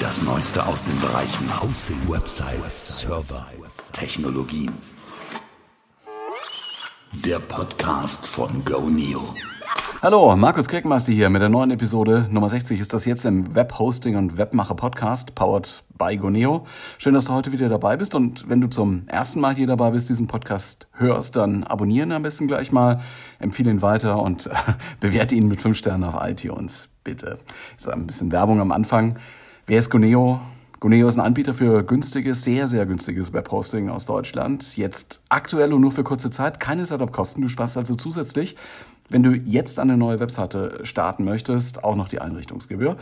Das Neueste aus den Bereichen Hosting, Websites, Server, Technologien. Der Podcast von GoNeo. Hallo, Markus Kriegmeister hier mit der neuen Episode Nummer 60 ist das jetzt im Webhosting und Webmacher Podcast, powered by Goneo. Schön, dass du heute wieder dabei bist und wenn du zum ersten Mal hier dabei bist, diesen Podcast hörst, dann abonnieren am besten gleich mal, empfehle ihn weiter und bewerte ihn mit fünf Sternen auf iTunes, bitte. Ist ein bisschen Werbung am Anfang. Wer ist Goneo? Goneo ist ein Anbieter für günstiges, sehr, sehr günstiges Webhosting aus Deutschland. Jetzt aktuell und nur für kurze Zeit. Keine Setup-Kosten. Du sparst also zusätzlich wenn du jetzt eine neue Webseite starten möchtest, auch noch die Einrichtungsgebühr.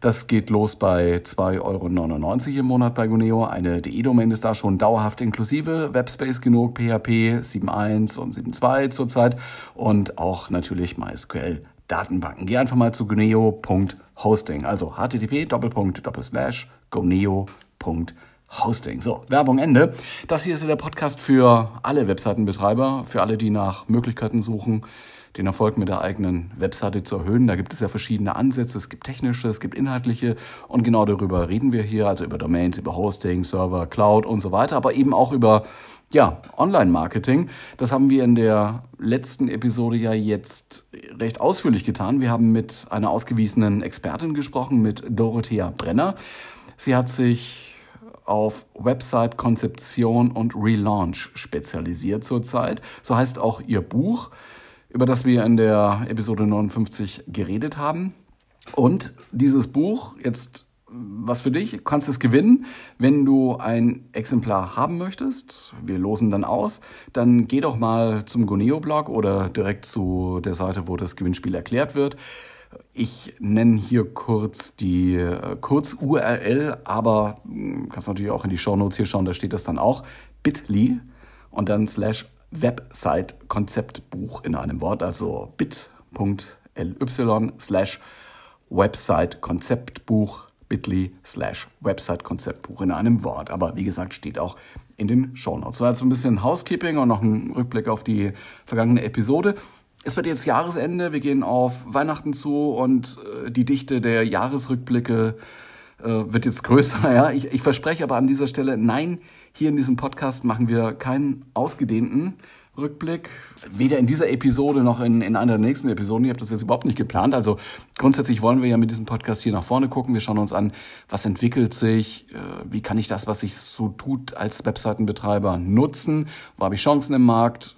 Das geht los bei 2,99 Euro im Monat bei Guneo. Eine DE-Domain ist da schon dauerhaft inklusive. Webspace genug, PHP 7.1 und 7.2 zurzeit und auch natürlich MySQL Datenbanken. Geh einfach mal zu goneo.hosting. Also http goneo.hosting. So, Werbung Ende. Das hier ist der Podcast für alle Webseitenbetreiber, für alle, die nach Möglichkeiten suchen, den Erfolg mit der eigenen Webseite zu erhöhen. Da gibt es ja verschiedene Ansätze. Es gibt technische, es gibt inhaltliche und genau darüber reden wir hier, also über Domains, über Hosting, Server, Cloud und so weiter, aber eben auch über ja, Online-Marketing. Das haben wir in der letzten Episode ja jetzt recht ausführlich getan. Wir haben mit einer ausgewiesenen Expertin gesprochen, mit Dorothea Brenner. Sie hat sich auf Website-Konzeption und Relaunch spezialisiert zurzeit. So heißt auch ihr Buch über das wir in der Episode 59 geredet haben. Und dieses Buch, jetzt was für dich, du kannst es gewinnen, wenn du ein Exemplar haben möchtest. Wir losen dann aus. Dann geh doch mal zum Goneo-Blog oder direkt zu der Seite, wo das Gewinnspiel erklärt wird. Ich nenne hier kurz die äh, Kurz-URL, aber hm, kannst natürlich auch in die Show Notes hier schauen, da steht das dann auch. bit.ly und dann slash Website-Konzeptbuch in einem Wort, also bit.ly slash Website-Konzeptbuch bit.ly slash Website-Konzeptbuch in einem Wort. Aber wie gesagt, steht auch in den Shownotes. So, also ein bisschen Housekeeping und noch ein Rückblick auf die vergangene Episode. Es wird jetzt Jahresende, wir gehen auf Weihnachten zu und äh, die Dichte der Jahresrückblicke äh, wird jetzt größer. Ja? Ich, ich verspreche aber an dieser Stelle, nein, hier in diesem Podcast machen wir keinen ausgedehnten Rückblick. Weder in dieser Episode noch in, in einer der nächsten Episoden. Ich habe das jetzt überhaupt nicht geplant. Also grundsätzlich wollen wir ja mit diesem Podcast hier nach vorne gucken. Wir schauen uns an, was entwickelt sich, äh, wie kann ich das, was sich so tut, als Webseitenbetreiber nutzen, wo habe ich Chancen im Markt,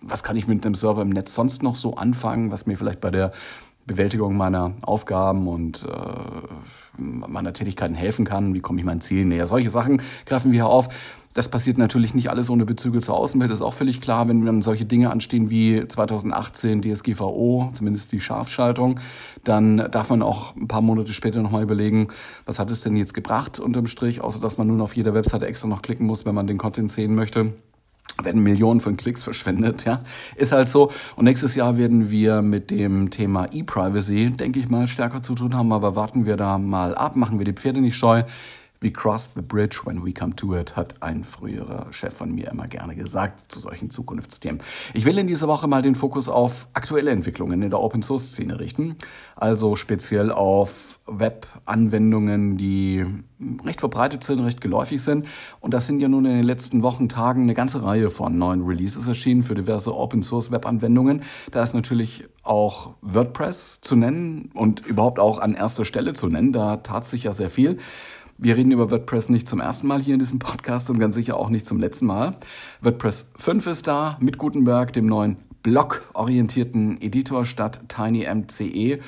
was kann ich mit einem Server im Netz sonst noch so anfangen, was mir vielleicht bei der Bewältigung meiner Aufgaben und äh, meiner Tätigkeiten helfen kann, wie komme ich meinen Zielen näher. Solche Sachen greifen wir auf. Das passiert natürlich nicht alles ohne Bezüge zur Außenwelt, ist auch völlig klar, wenn dann solche Dinge anstehen wie 2018 DSGVO, zumindest die Scharfschaltung, dann darf man auch ein paar Monate später nochmal überlegen, was hat es denn jetzt gebracht unterm Strich, außer dass man nun auf jeder Webseite extra noch klicken muss, wenn man den Content sehen möchte werden Millionen von Klicks verschwendet, ja. Ist halt so. Und nächstes Jahr werden wir mit dem Thema E-Privacy, denke ich mal, stärker zu tun haben, aber warten wir da mal ab, machen wir die Pferde nicht scheu. We cross the bridge when we come to it, hat ein früherer Chef von mir immer gerne gesagt zu solchen Zukunftsthemen. Ich will in dieser Woche mal den Fokus auf aktuelle Entwicklungen in der Open Source Szene richten. Also speziell auf Web-Anwendungen, die recht verbreitet sind, recht geläufig sind. Und das sind ja nun in den letzten Wochen, Tagen eine ganze Reihe von neuen Releases erschienen für diverse Open Source Web-Anwendungen. Da ist natürlich auch WordPress zu nennen und überhaupt auch an erster Stelle zu nennen. Da tat sich ja sehr viel. Wir reden über WordPress nicht zum ersten Mal hier in diesem Podcast und ganz sicher auch nicht zum letzten Mal. WordPress 5 ist da mit Gutenberg, dem neuen Blog-orientierten Editor statt TinyMCE.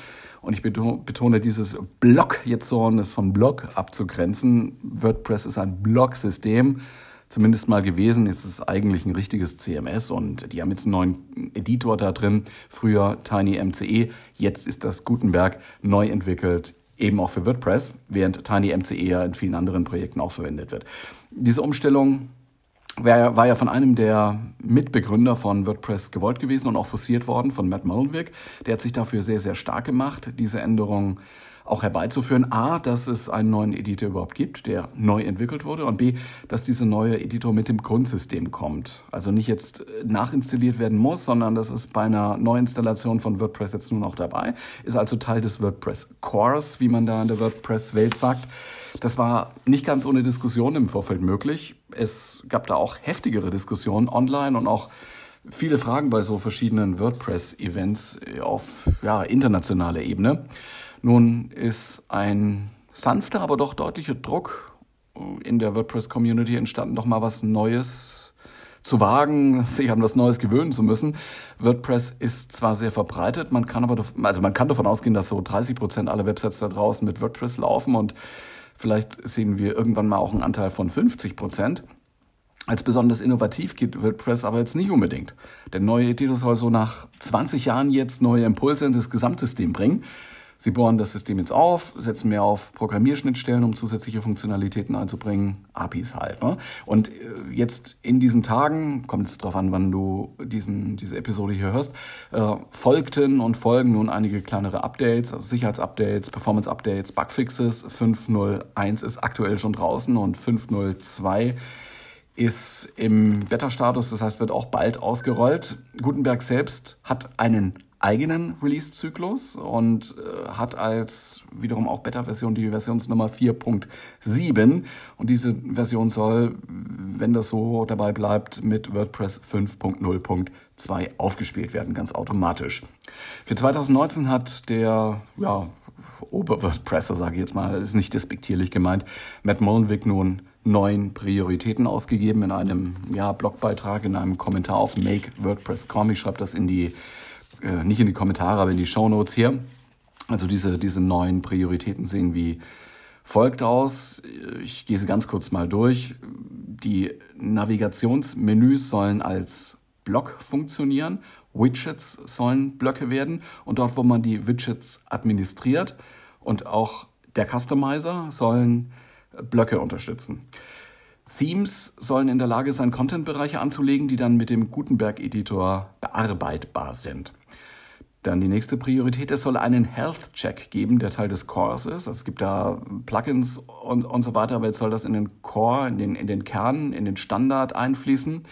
Und ich betone dieses Block jetzt so, um es von Blog abzugrenzen. WordPress ist ein Blog-System, zumindest mal gewesen. Jetzt ist es eigentlich ein richtiges CMS und die haben jetzt einen neuen Editor da drin. Früher TinyMCE, jetzt ist das Gutenberg neu entwickelt eben auch für WordPress, während TinyMCE ja in vielen anderen Projekten auch verwendet wird. Diese Umstellung war, ja von einem der Mitbegründer von WordPress gewollt gewesen und auch forciert worden von Matt Mullenweg. Der hat sich dafür sehr, sehr stark gemacht, diese Änderung auch herbeizuführen. A, dass es einen neuen Editor überhaupt gibt, der neu entwickelt wurde und B, dass dieser neue Editor mit dem Grundsystem kommt. Also nicht jetzt nachinstalliert werden muss, sondern das ist bei einer Neuinstallation von WordPress jetzt nun auch dabei. Ist also Teil des WordPress Cores, wie man da in der WordPress-Welt sagt. Das war nicht ganz ohne Diskussion im Vorfeld möglich. Es gab da auch heftigere Diskussionen online und auch viele Fragen bei so verschiedenen WordPress-Events auf ja, internationaler Ebene. Nun ist ein sanfter, aber doch deutlicher Druck in der WordPress-Community entstanden, doch mal was Neues zu wagen, sich an was Neues gewöhnen zu müssen. WordPress ist zwar sehr verbreitet, man kann aber, also man kann davon ausgehen, dass so 30 Prozent aller Websites da draußen mit WordPress laufen und vielleicht sehen wir irgendwann mal auch einen Anteil von 50 Prozent. Als besonders innovativ gilt WordPress aber jetzt nicht unbedingt. Der neue Editor soll so nach 20 Jahren jetzt neue Impulse in das Gesamtsystem bringen. Sie bohren das System jetzt auf, setzen mehr auf Programmierschnittstellen, um zusätzliche Funktionalitäten einzubringen, APIs halt. Ne? Und äh, jetzt in diesen Tagen, kommt jetzt drauf an, wann du diesen, diese Episode hier hörst, äh, folgten und folgen nun einige kleinere Updates, also Sicherheitsupdates, Performance-Updates, Bugfixes. 5.0.1 ist aktuell schon draußen und 5.0.2 ist im Beta-Status, das heißt, wird auch bald ausgerollt. Gutenberg selbst hat einen eigenen Release-Zyklus und äh, hat als wiederum auch Beta-Version die Versionsnummer 4.7 und diese Version soll, wenn das so dabei bleibt, mit WordPress 5.0.2 aufgespielt werden, ganz automatisch. Für 2019 hat der ja, Ober-WordPresser, sage ich jetzt mal, ist nicht despektierlich gemeint, Matt Mullenweg nun neun Prioritäten ausgegeben in einem ja, Blogbeitrag, in einem Kommentar auf MakeWordPress.com. Ich schreibe das in die, äh, nicht in die Kommentare, aber in die Show Notes hier. Also diese, diese neun Prioritäten sehen wie folgt aus. Ich gehe sie ganz kurz mal durch. Die Navigationsmenüs sollen als Block funktionieren. Widgets sollen Blöcke werden. Und dort, wo man die Widgets administriert und auch der Customizer sollen Blöcke unterstützen. Themes sollen in der Lage sein, Content-Bereiche anzulegen, die dann mit dem Gutenberg-Editor bearbeitbar sind. Dann die nächste Priorität, es soll einen Health-Check geben, der Teil des Cores ist. Also es gibt da Plugins und, und so weiter, aber jetzt soll das in den Core, in den, in den Kern, in den Standard einfließen,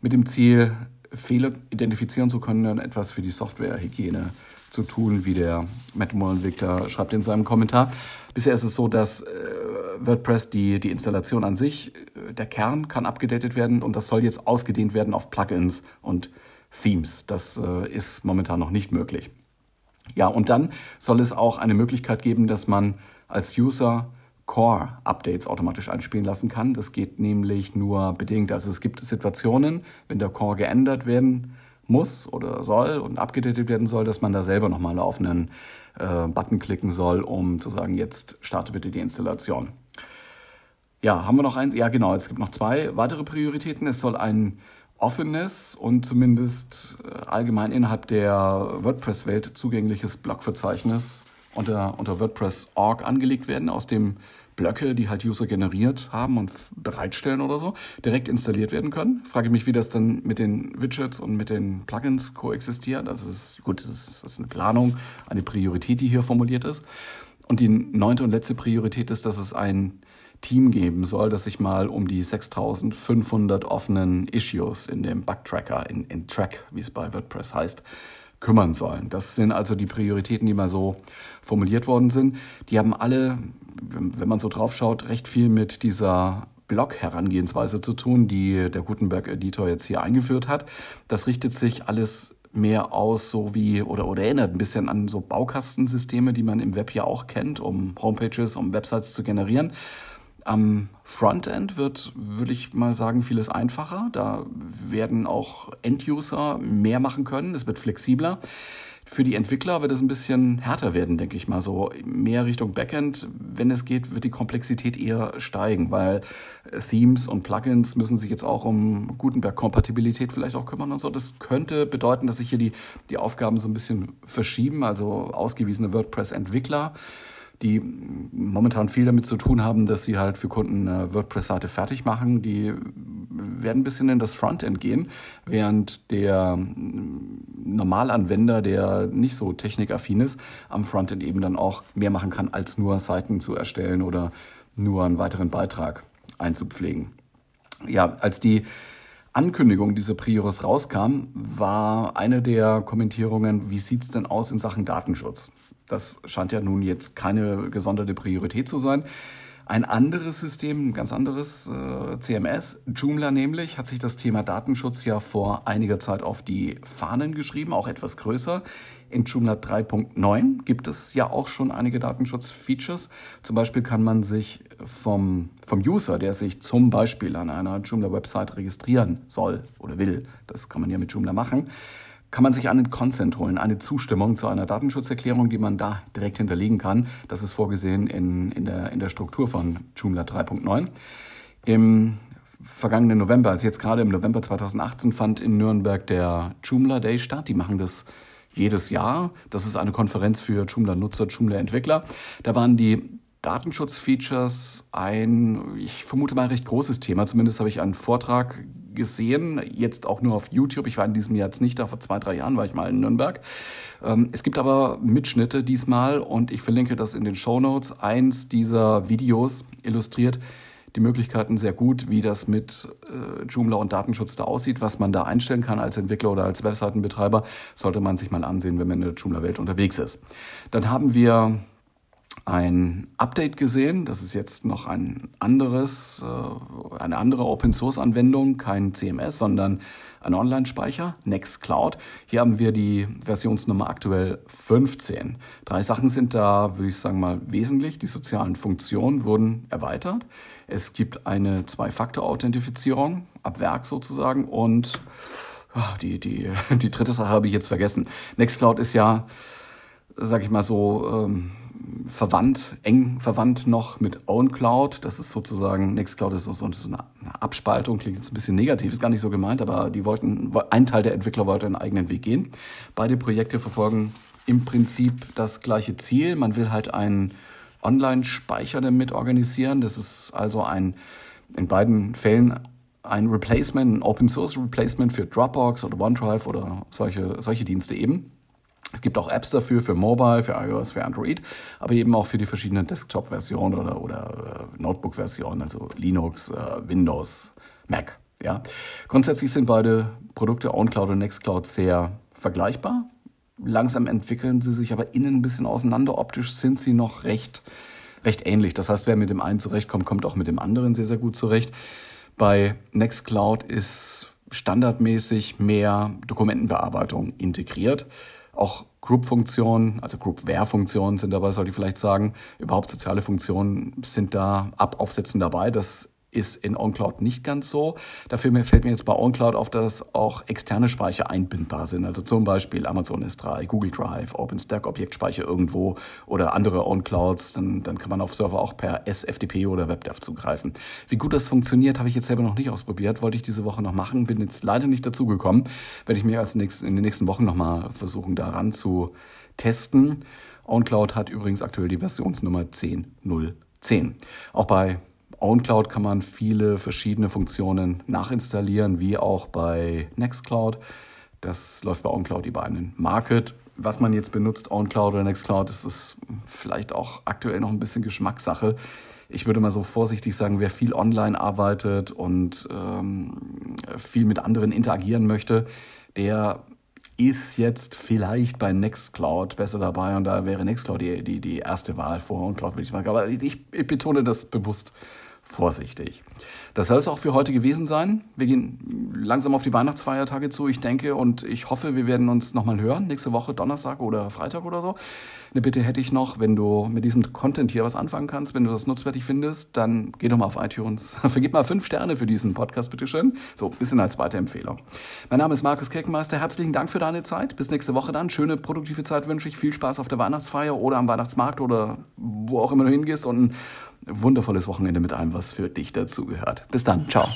mit dem Ziel, Fehler identifizieren zu können und etwas für die Softwarehygiene zu tun, wie der Matt Mullenweg schreibt in seinem Kommentar. Bisher ist es so, dass äh, WordPress die, die Installation an sich, äh, der Kern kann abgedatet werden und das soll jetzt ausgedehnt werden auf Plugins und Themes. Das äh, ist momentan noch nicht möglich. Ja, und dann soll es auch eine Möglichkeit geben, dass man als User Core-Updates automatisch einspielen lassen kann. Das geht nämlich nur bedingt. Also es gibt Situationen, wenn der Core geändert werden muss oder soll und abgedatet werden soll, dass man da selber nochmal auf einen äh, Button klicken soll, um zu sagen, jetzt starte bitte die Installation. Ja, haben wir noch eins? Ja, genau. Es gibt noch zwei weitere Prioritäten. Es soll ein offenes und zumindest äh, allgemein innerhalb der WordPress-Welt zugängliches Blogverzeichnis unter, unter WordPress.org angelegt werden, aus dem Blöcke, die halt User generiert haben und bereitstellen oder so, direkt installiert werden können. Frage mich, wie das dann mit den Widgets und mit den Plugins koexistiert. Also ist, gut, das ist, das ist eine Planung, eine Priorität, die hier formuliert ist. Und die neunte und letzte Priorität ist, dass es ein Team geben soll, das sich mal um die 6500 offenen Issues in dem Bug-Tracker, in, in Track, wie es bei WordPress heißt, kümmern sollen. Das sind also die Prioritäten, die mal so formuliert worden sind. Die haben alle, wenn man so drauf schaut, recht viel mit dieser Blog-Herangehensweise zu tun, die der Gutenberg-Editor jetzt hier eingeführt hat. Das richtet sich alles mehr aus, so wie, oder, oder erinnert ein bisschen an so Baukastensysteme, die man im Web ja auch kennt, um Homepages, um Websites zu generieren. Am Frontend wird, würde ich mal sagen, vieles einfacher. Da werden auch End-User mehr machen können. Es wird flexibler. Für die Entwickler wird es ein bisschen härter werden, denke ich mal. So mehr Richtung Backend. Wenn es geht, wird die Komplexität eher steigen, weil Themes und Plugins müssen sich jetzt auch um Gutenberg-Kompatibilität vielleicht auch kümmern und so. Das könnte bedeuten, dass sich hier die, die Aufgaben so ein bisschen verschieben. Also ausgewiesene WordPress-Entwickler die momentan viel damit zu tun haben, dass sie halt für Kunden eine WordPress-Seite fertig machen. Die werden ein bisschen in das Frontend gehen, während der mm, Normalanwender, der nicht so technikaffin ist, am Frontend eben dann auch mehr machen kann, als nur Seiten zu erstellen oder nur einen weiteren Beitrag einzupflegen. Ja, als die Ankündigung dieser Prioris rauskam, war eine der Kommentierungen, wie sieht's denn aus in Sachen Datenschutz? Das scheint ja nun jetzt keine gesonderte Priorität zu sein. Ein anderes System, ein ganz anderes äh, CMS, Joomla nämlich, hat sich das Thema Datenschutz ja vor einiger Zeit auf die Fahnen geschrieben, auch etwas größer. In Joomla 3.9 gibt es ja auch schon einige Datenschutzfeatures. Zum Beispiel kann man sich vom, vom User, der sich zum Beispiel an einer Joomla-Website registrieren soll oder will, das kann man ja mit Joomla machen, kann man sich einen Consent holen, eine Zustimmung zu einer Datenschutzerklärung, die man da direkt hinterlegen kann. Das ist vorgesehen in, in, der, in der Struktur von Joomla 3.9. Im vergangenen November, also jetzt gerade im November 2018, fand in Nürnberg der Joomla Day statt. Die machen das jedes Jahr. Das ist eine Konferenz für Joomla-Nutzer, Joomla-Entwickler. Da waren die Datenschutzfeatures ein, ich vermute mal, recht großes Thema. Zumindest habe ich einen Vortrag gesehen, jetzt auch nur auf YouTube. Ich war in diesem Jahr jetzt nicht da, vor zwei, drei Jahren war ich mal in Nürnberg. Ähm, es gibt aber Mitschnitte diesmal und ich verlinke das in den Show Notes. Eins dieser Videos illustriert die Möglichkeiten sehr gut, wie das mit äh, Joomla und Datenschutz da aussieht, was man da einstellen kann als Entwickler oder als Webseitenbetreiber, sollte man sich mal ansehen, wenn man in der Joomla-Welt unterwegs ist. Dann haben wir ein Update gesehen. Das ist jetzt noch ein anderes, äh, eine andere Open Source Anwendung, kein CMS, sondern ein Online-Speicher, Nextcloud. Hier haben wir die Versionsnummer aktuell 15. Drei Sachen sind da, würde ich sagen mal, wesentlich. Die sozialen Funktionen wurden erweitert. Es gibt eine Zwei-Faktor-Authentifizierung ab Werk sozusagen und oh, die, die, die dritte Sache habe ich jetzt vergessen. Nextcloud ist ja, sag ich mal so, ähm, verwandt, eng verwandt noch mit OwnCloud. Das ist sozusagen, Nextcloud ist so, so eine Abspaltung, klingt jetzt ein bisschen negativ, ist gar nicht so gemeint, aber die wollten, ein Teil der Entwickler wollte einen eigenen Weg gehen. Beide Projekte verfolgen im Prinzip das gleiche Ziel. Man will halt einen Online-Speicher damit organisieren. Das ist also ein, in beiden Fällen ein Replacement, ein Open Source Replacement für Dropbox oder OneDrive oder solche, solche Dienste eben. Es gibt auch Apps dafür, für Mobile, für iOS, für Android, aber eben auch für die verschiedenen Desktop-Versionen oder, oder äh, Notebook-Versionen, also Linux, äh, Windows, Mac. Ja. Grundsätzlich sind beide Produkte OwnCloud und Nextcloud sehr vergleichbar. Langsam entwickeln sie sich aber innen ein bisschen auseinander. Optisch sind sie noch recht, recht ähnlich. Das heißt, wer mit dem einen zurechtkommt, kommt auch mit dem anderen sehr, sehr gut zurecht. Bei Nextcloud ist standardmäßig mehr Dokumentenbearbeitung integriert. Auch Group-Funktionen, also Group-Ware-Funktionen sind dabei, sollte ich vielleicht sagen. Überhaupt soziale Funktionen sind da ab Aufsätzen dabei. Das ist in OnCloud nicht ganz so. Dafür fällt mir jetzt bei OnCloud auf, dass auch externe Speicher einbindbar sind. Also zum Beispiel Amazon S3, Google Drive, OpenStack, Objektspeicher irgendwo oder andere OnClouds. Dann, dann kann man auf Server auch per SFTP oder WebDAV zugreifen. Wie gut das funktioniert, habe ich jetzt selber noch nicht ausprobiert. Wollte ich diese Woche noch machen, bin jetzt leider nicht dazu gekommen. Werde ich mir als nächstes, in den nächsten Wochen nochmal versuchen, daran zu testen. OnCloud hat übrigens aktuell die Versionsnummer 10.010. Auch bei OwnCloud kann man viele verschiedene Funktionen nachinstallieren, wie auch bei Nextcloud. Das läuft bei OwnCloud über einen Market. Was man jetzt benutzt, OwnCloud oder Nextcloud, das ist vielleicht auch aktuell noch ein bisschen Geschmackssache. Ich würde mal so vorsichtig sagen, wer viel online arbeitet und ähm, viel mit anderen interagieren möchte, der ist jetzt vielleicht bei Nextcloud besser dabei und da wäre Nextcloud die, die, die erste Wahl vor OwnCloud, würde ich sagen. Aber ich, ich betone das bewusst vorsichtig. Das soll es auch für heute gewesen sein. Wir gehen langsam auf die Weihnachtsfeiertage zu, ich denke, und ich hoffe, wir werden uns nochmal hören, nächste Woche, Donnerstag oder Freitag oder so. Eine Bitte hätte ich noch, wenn du mit diesem Content hier was anfangen kannst, wenn du das nutzwertig findest, dann geh doch mal auf iTunes. Vergib mal fünf Sterne für diesen Podcast, bitteschön. So, ein bisschen als zweite Empfehlung. Mein Name ist Markus Kirkenmeister. Herzlichen Dank für deine Zeit. Bis nächste Woche dann. Schöne, produktive Zeit wünsche ich. Viel Spaß auf der Weihnachtsfeier oder am Weihnachtsmarkt oder wo auch immer du hingehst und wundervolles Wochenende mit allem, was für dich dazugehört. Bis dann. Ciao.